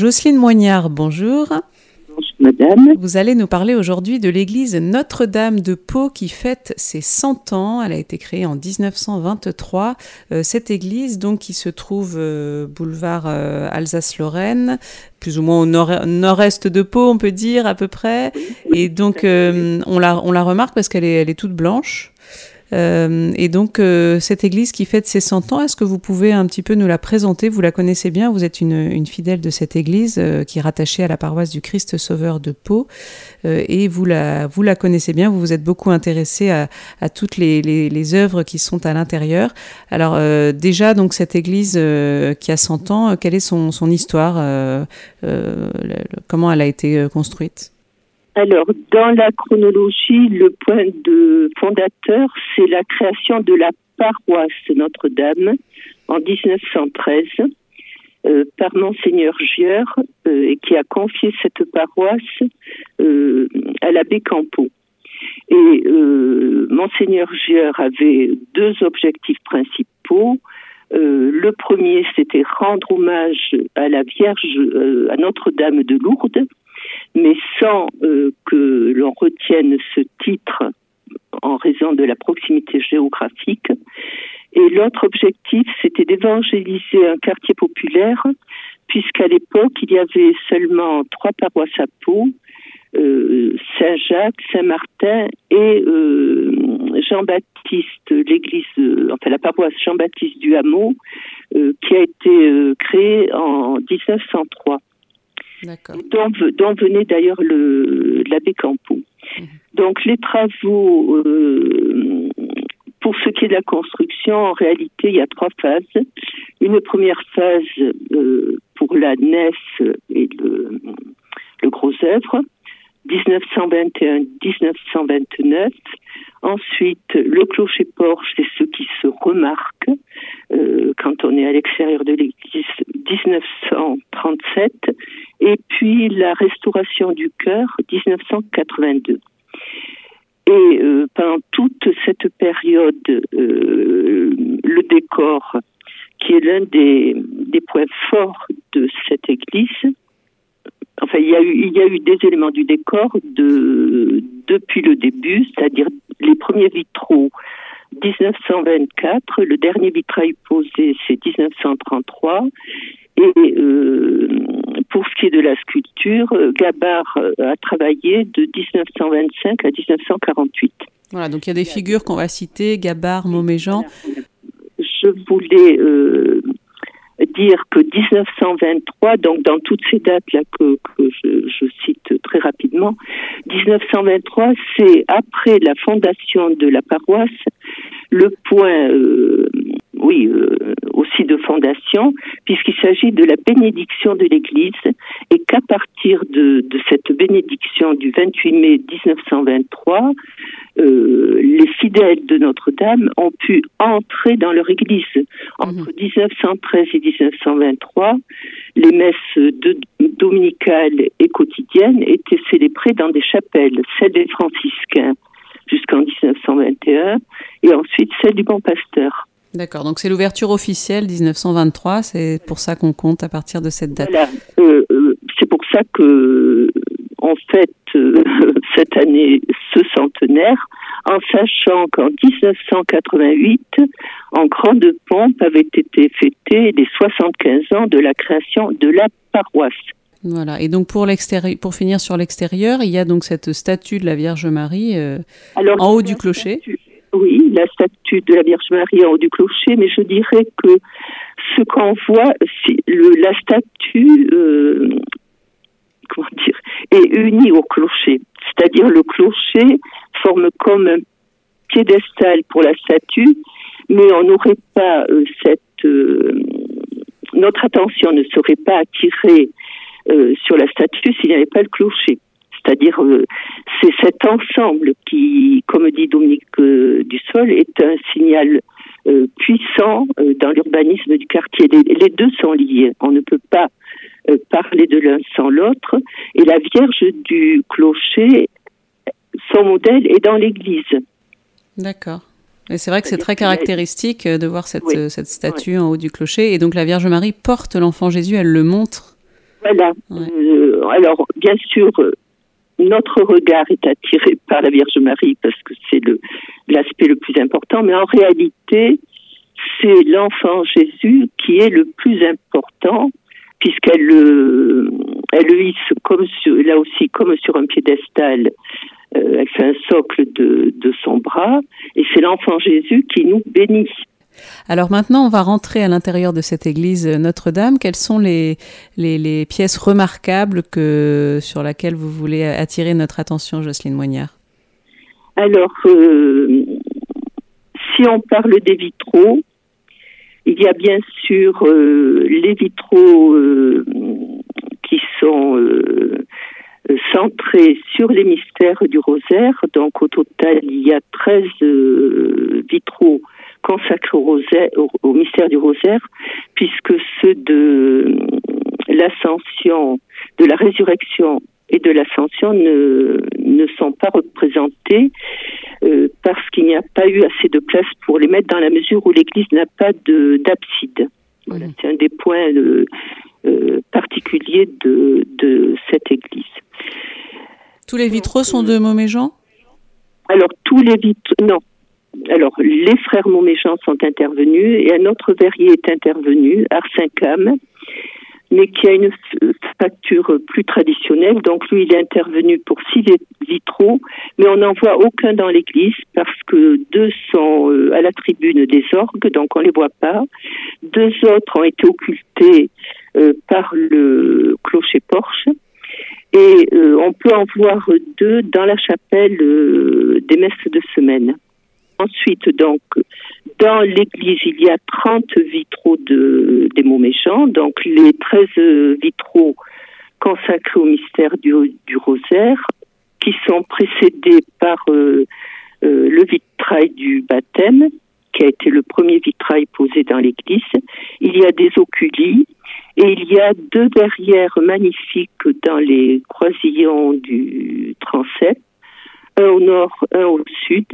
Jocelyne Moignard, bonjour. Bonjour madame. Vous allez nous parler aujourd'hui de l'église Notre-Dame de Pau qui fête ses 100 ans. Elle a été créée en 1923. Euh, cette église, donc, qui se trouve euh, boulevard euh, Alsace-Lorraine, plus ou moins au nord- nord-est de Pau, on peut dire à peu près. Et donc, on, la, on la remarque parce qu'elle est, elle est toute blanche. Euh, et donc, euh, cette église qui fête ses 100 ans, est-ce que vous pouvez un petit peu nous la présenter? Vous la connaissez bien, vous êtes une, fidèle de cette église euh, qui est rattachée à la paroisse du Christ Sauveur de Pau. Et vous la, vous la connaissez bien, vous vous êtes beaucoup intéressé à, toutes les, les, œuvres qui sont à l'intérieur. Alors, déjà, donc, cette église qui a 100 ans, quelle est son, histoire Comment elle a été construite? Alors, dans la chronologie, le point de fondateur, c'est la création de la paroisse Notre-Dame en 1913 euh, par Monseigneur Gieur euh, qui a confié cette paroisse euh, à l'abbé Campo. Et euh, Monseigneur Gieur avait deux objectifs principaux. Le premier, c'était rendre hommage à la Vierge, à Notre-Dame de Lourdes, mais sans euh, que l'on retienne ce titre en raison de la proximité géographique. Et l'autre objectif, c'était d'évangéliser un quartier populaire, puisqu'à l'époque, il y avait seulement trois paroisses à Pau, euh, Saint-Jacques, Saint-Martin et euh, Jean-Baptiste, l'église, euh, enfin la paroisse Jean-Baptiste du Hameau, euh, qui a été euh, créée en 1903 D'accord. Dont, dont venait d'ailleurs le l'abbé Campo. Donc les travaux, euh, pour ce qui est de la construction, en réalité, il y a trois phases. Une première phase euh, pour la nef et le, le gros œuvre, 1921-1929. Ensuite, le clocher-porche, c'est ce qui se remarque euh, quand on est à l'extérieur de l'église, 1937 et puis la restauration du chœur 1982. Et euh, pendant toute cette période, euh, le décor, qui est l'un des, points forts de cette église, enfin il y a eu, des éléments du décor de, depuis le début, c'est-à-dire les premiers vitraux 1924, le dernier vitrail posé c'est 1933 et euh, pour ce qui est de la sculpture, euh, Gabard euh, a travaillé de 1925 à 1948. Voilà, donc il y a des figures qu'on va citer, Gabard, Moméjean. Je voulais euh, dire que 1923, donc dans toutes ces dates-là que, que je, je cite très rapidement, 1923, c'est après la fondation de la paroisse, le point, euh, oui, euh, aussi de fondation, puisqu'il s'agit de la bénédiction de l'Église, et qu'à partir de, de cette bénédiction du 28 mai 1923, euh, les fidèles de Notre-Dame ont pu entrer dans leur église. Entre 1913 et 1923, les messes de, dominicales et quotidiennes étaient célébrées dans des chapelles, celle des franciscains jusqu'en 1921 et ensuite celle du Bon Pasteur. D'accord, donc c'est l'ouverture officielle 1923, c'est pour ça qu'on compte à partir de cette date. Voilà, euh, euh, c'est pour ça que on fête euh, cette année ce centenaire en sachant qu'en 1988, en grande pompe, avaient été fêtés les 75 ans de la création de la paroisse. Voilà, et donc pour, l'extérieur, pour finir sur l'extérieur, il y a donc cette statue de la Vierge Marie euh, Alors, en haut du clocher. statue- oui, la statue de la Vierge Marie en haut du clocher, mais je dirais que ce qu'on voit, le, la statue, euh, comment dire, est unie au clocher. C'est-à-dire le clocher forme comme un piédestal pour la statue, mais on n'aurait pas euh, cette, euh, notre attention ne serait pas attirée euh, sur la statue s'il n'y avait pas le clocher. C'est-à-dire, euh, c'est cet ensemble qui, comme dit Dominique euh, Dussol, est un signal euh, puissant dans l'urbanisme du quartier. Les, les deux sont liés. On ne peut pas parler de l'un sans l'autre. Et la Vierge du clocher, son modèle est dans l'église. D'accord. Et c'est vrai que c'est très caractéristique de voir cette, Oui. cette statue en haut du clocher. Et donc la Vierge Marie porte l'enfant Jésus, elle le montre Voilà. alors, bien sûr, notre regard est attiré par la Vierge Marie parce que c'est l'aspect le plus important, mais en réalité, c'est l'enfant Jésus qui est le plus important puisqu'elle le, elle le hisse comme là aussi comme sur un piédestal. Euh, elle fait un socle de son bras et c'est l'enfant Jésus qui nous bénit. Alors maintenant, on va rentrer à l'intérieur de cette église Notre-Dame. Quelles sont les, pièces remarquables sur lesquelles vous voulez attirer notre attention, Jocelyne Moignard Alors, euh, si on parle des vitraux, il y a bien sûr euh, les vitraux euh, qui sont centrés sur les mystères du rosaire. Donc au total, il y a 13 vitraux consacrés au, rosaire, au, mystère du rosaire, puisque ceux de l'ascension, de la résurrection et de l'ascension ne, ne sont pas représentés euh, parce qu'il n'y a pas eu assez de place pour les mettre dans la mesure où l'Église n'a pas d'abside. Voilà, c'est un des points euh, euh, particuliers de, de cette Église. Tous les vitraux sont de Montméjean Alors tous les vitraux, non, alors, les frères Montméjean sont intervenus et un autre verrier est intervenu, Arsincam, mais qui a une facture plus traditionnelle. Donc, lui, il est intervenu pour six vitraux, mais on n'en voit aucun dans l'église parce que deux sont euh, à la tribune des orgues, donc on les voit pas. Deux autres ont été occultés euh, par le clocher-porche. Et euh, on peut en voir deux dans la chapelle des messes de semaine. Ensuite, donc, dans l'église, il y a 30 vitraux de, des mots méchants, donc les 13 vitraux consacrés au mystère du, rosaire, qui sont précédés par euh, euh, le vitrail du baptême, qui a été le premier vitrail posé dans l'église. Il y a des oculis et il y a deux verrières magnifiques dans les croisillons du transept, un au nord, un au sud.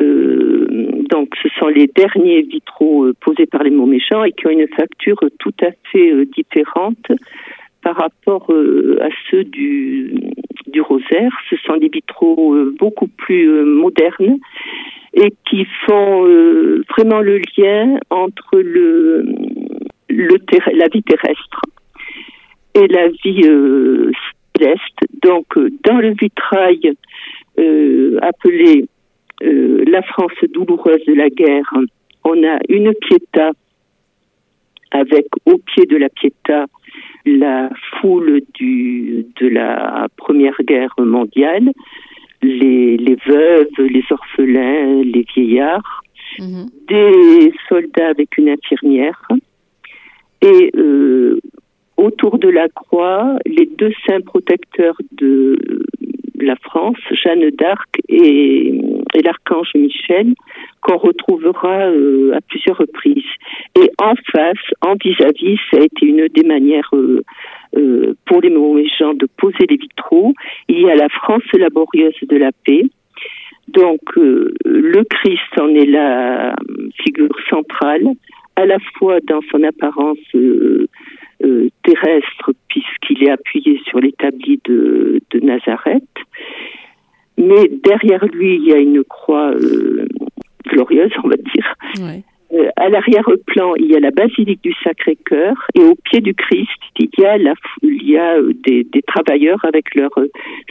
Euh, donc, ce sont les derniers vitraux euh, posés par les mots méchants et qui ont une facture tout à fait euh, différente par rapport à ceux du, du rosaire. Ce sont des vitraux beaucoup plus modernes et qui font vraiment le lien entre le la vie terrestre et la vie céleste. Donc, dans le vitrail appelé euh, la France douloureuse de la guerre, on a une piéta avec au pied de la piéta la foule du, de la Première Guerre mondiale, les, les veuves, les orphelins, les vieillards, mhm. des soldats avec une infirmière, et euh, autour de la croix, les deux saints protecteurs de la France, Jeanne d'Arc et, l'archange Michel, qu'on retrouvera euh, à plusieurs reprises. Et en face, en vis-à-vis, ça a été une des manières euh, euh, pour les gens de poser les vitraux. Il y a la France laborieuse de la paix. Donc, le Christ en est la figure centrale, à la fois dans son apparence terrestre puisqu'il est appuyé sur l'établi de Nazareth. Mais derrière lui, il y a une croix euh, glorieuse, on va dire. Euh, à l'arrière-plan, il y a la basilique du Sacré-Cœur et au pied du Christ, il y a, la, il y a des, des travailleurs avec leurs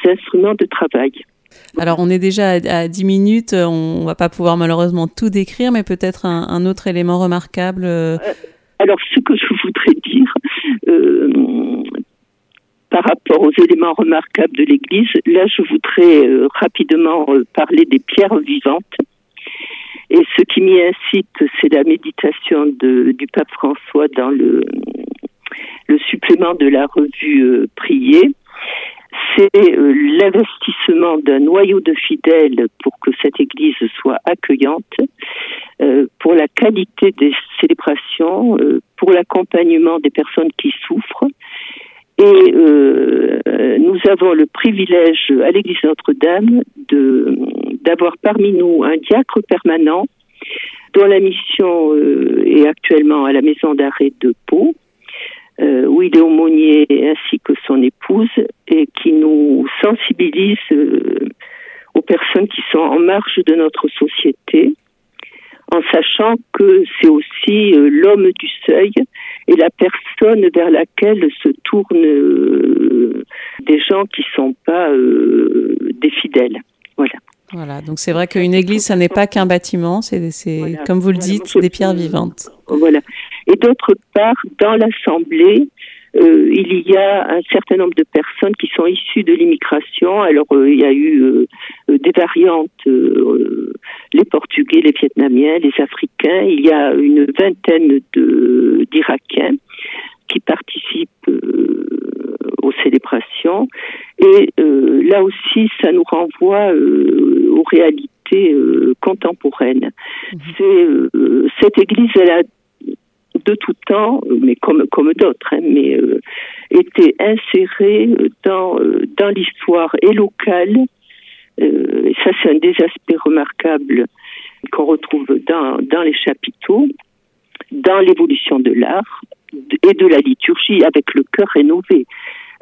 instruments de travail. Alors on est déjà à, 10 minutes, on va pas pouvoir malheureusement tout décrire, mais peut-être un, un, autre élément remarquable. alors ce que je voudrais dire, euh, par rapport aux éléments remarquables de l'Église, là je voudrais euh, rapidement euh, parler des pierres vivantes. Et ce qui m'y incite, c'est la méditation du pape François dans le, supplément de la revue Prier c'est l'investissement d'un noyau de fidèles pour que cette Église soit accueillante, pour la qualité des célébrations, pour l'accompagnement des personnes qui souffrent. Et euh, nous avons le privilège à l'Église Notre-Dame de d'avoir parmi nous un diacre permanent dont la mission euh, est actuellement à la maison d'arrêt de Pau. euh, où il est aumônier ainsi que son épouse et qui nous sensibilise euh, aux personnes qui sont en marge de notre société en sachant que c'est aussi l'homme du seuil et la personne vers laquelle se tournent des gens qui ne sont pas des fidèles. Voilà. Voilà, donc c'est vrai qu'une église, ça n'est pas qu'un bâtiment, c'est, comme vous le dites, des pierres vivantes. Voilà. Et d'autre part, dans l'Assemblée, euh, il y a un certain nombre de personnes qui sont issues de l'immigration. Alors, euh, il y a eu euh, des variantes, les Portugais, les Vietnamiens, les Africains. Il y a une vingtaine de, d'Irakiens qui participent aux célébrations. Et là aussi, ça nous renvoie aux réalités contemporaines. Mmh. C'est, cette église, elle a de tout temps, mais comme, comme d'autres, hein, mais euh, était inséré dans, euh, dans l'histoire et locale. Euh, ça, c'est un des aspects remarquables qu'on retrouve dans, dans les chapiteaux, dans l'évolution de l'art et de la liturgie avec le cœur rénové.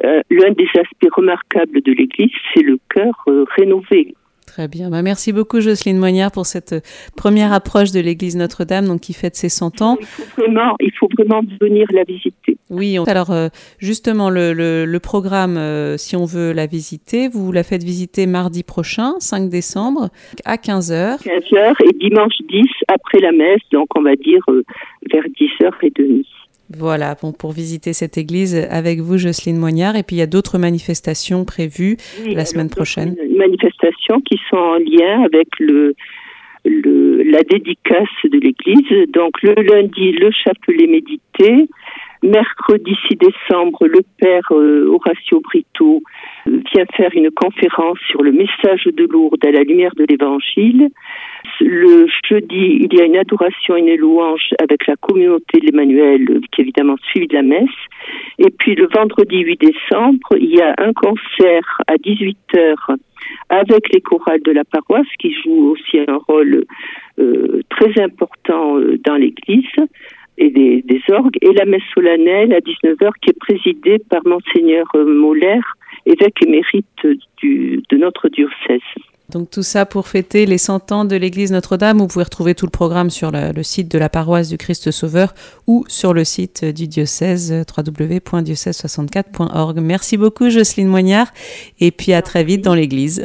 L'un des aspects remarquables de l'Église, c'est le cœur rénové Très bien. Bah, merci beaucoup, Jocelyne Moignard, pour cette première approche de l'église Notre-Dame, donc qui fête ses 100 ans. Il faut vraiment, il faut vraiment venir la visiter. Oui, alors euh, justement, le, le, programme, euh, si on veut la visiter, vous la faites visiter mardi prochain, 5 décembre, à 15h. 15h et dimanche 10 après la messe, donc on va dire euh, vers 10h30. Voilà, bon, pour visiter cette église avec vous, Jocelyne Moignard. Et puis il y a d'autres manifestations prévues la semaine prochaine. Manifestations qui sont en lien avec le, le la dédicace de l'église. Donc le lundi, le chapelet médité. Mercredi 6 décembre, le père euh, Horacio Brito vient faire une conférence sur le message de Lourdes à la lumière de l'Évangile. Le jeudi, il y a une adoration et une louange avec la communauté de l'Emmanuel, qui évidemment suivie de la messe. Et puis le vendredi 8 décembre, il y a un concert à 18h avec les chorales de la paroisse qui jouent aussi un rôle euh, très important euh, dans l'Église et des, des, orgues, et la messe solennelle à 19h qui est présidée par monseigneur euh, Moller, évêque émérite du, de notre diocèse. Donc tout ça pour fêter les 100 ans de l'église Notre-Dame. Vous pouvez retrouver tout le programme sur le, site de la paroisse du Christ Sauveur ou sur le site du diocèse www.diocèse64.org. Merci beaucoup Jocelyne Moignard et puis à très vite dans l'église.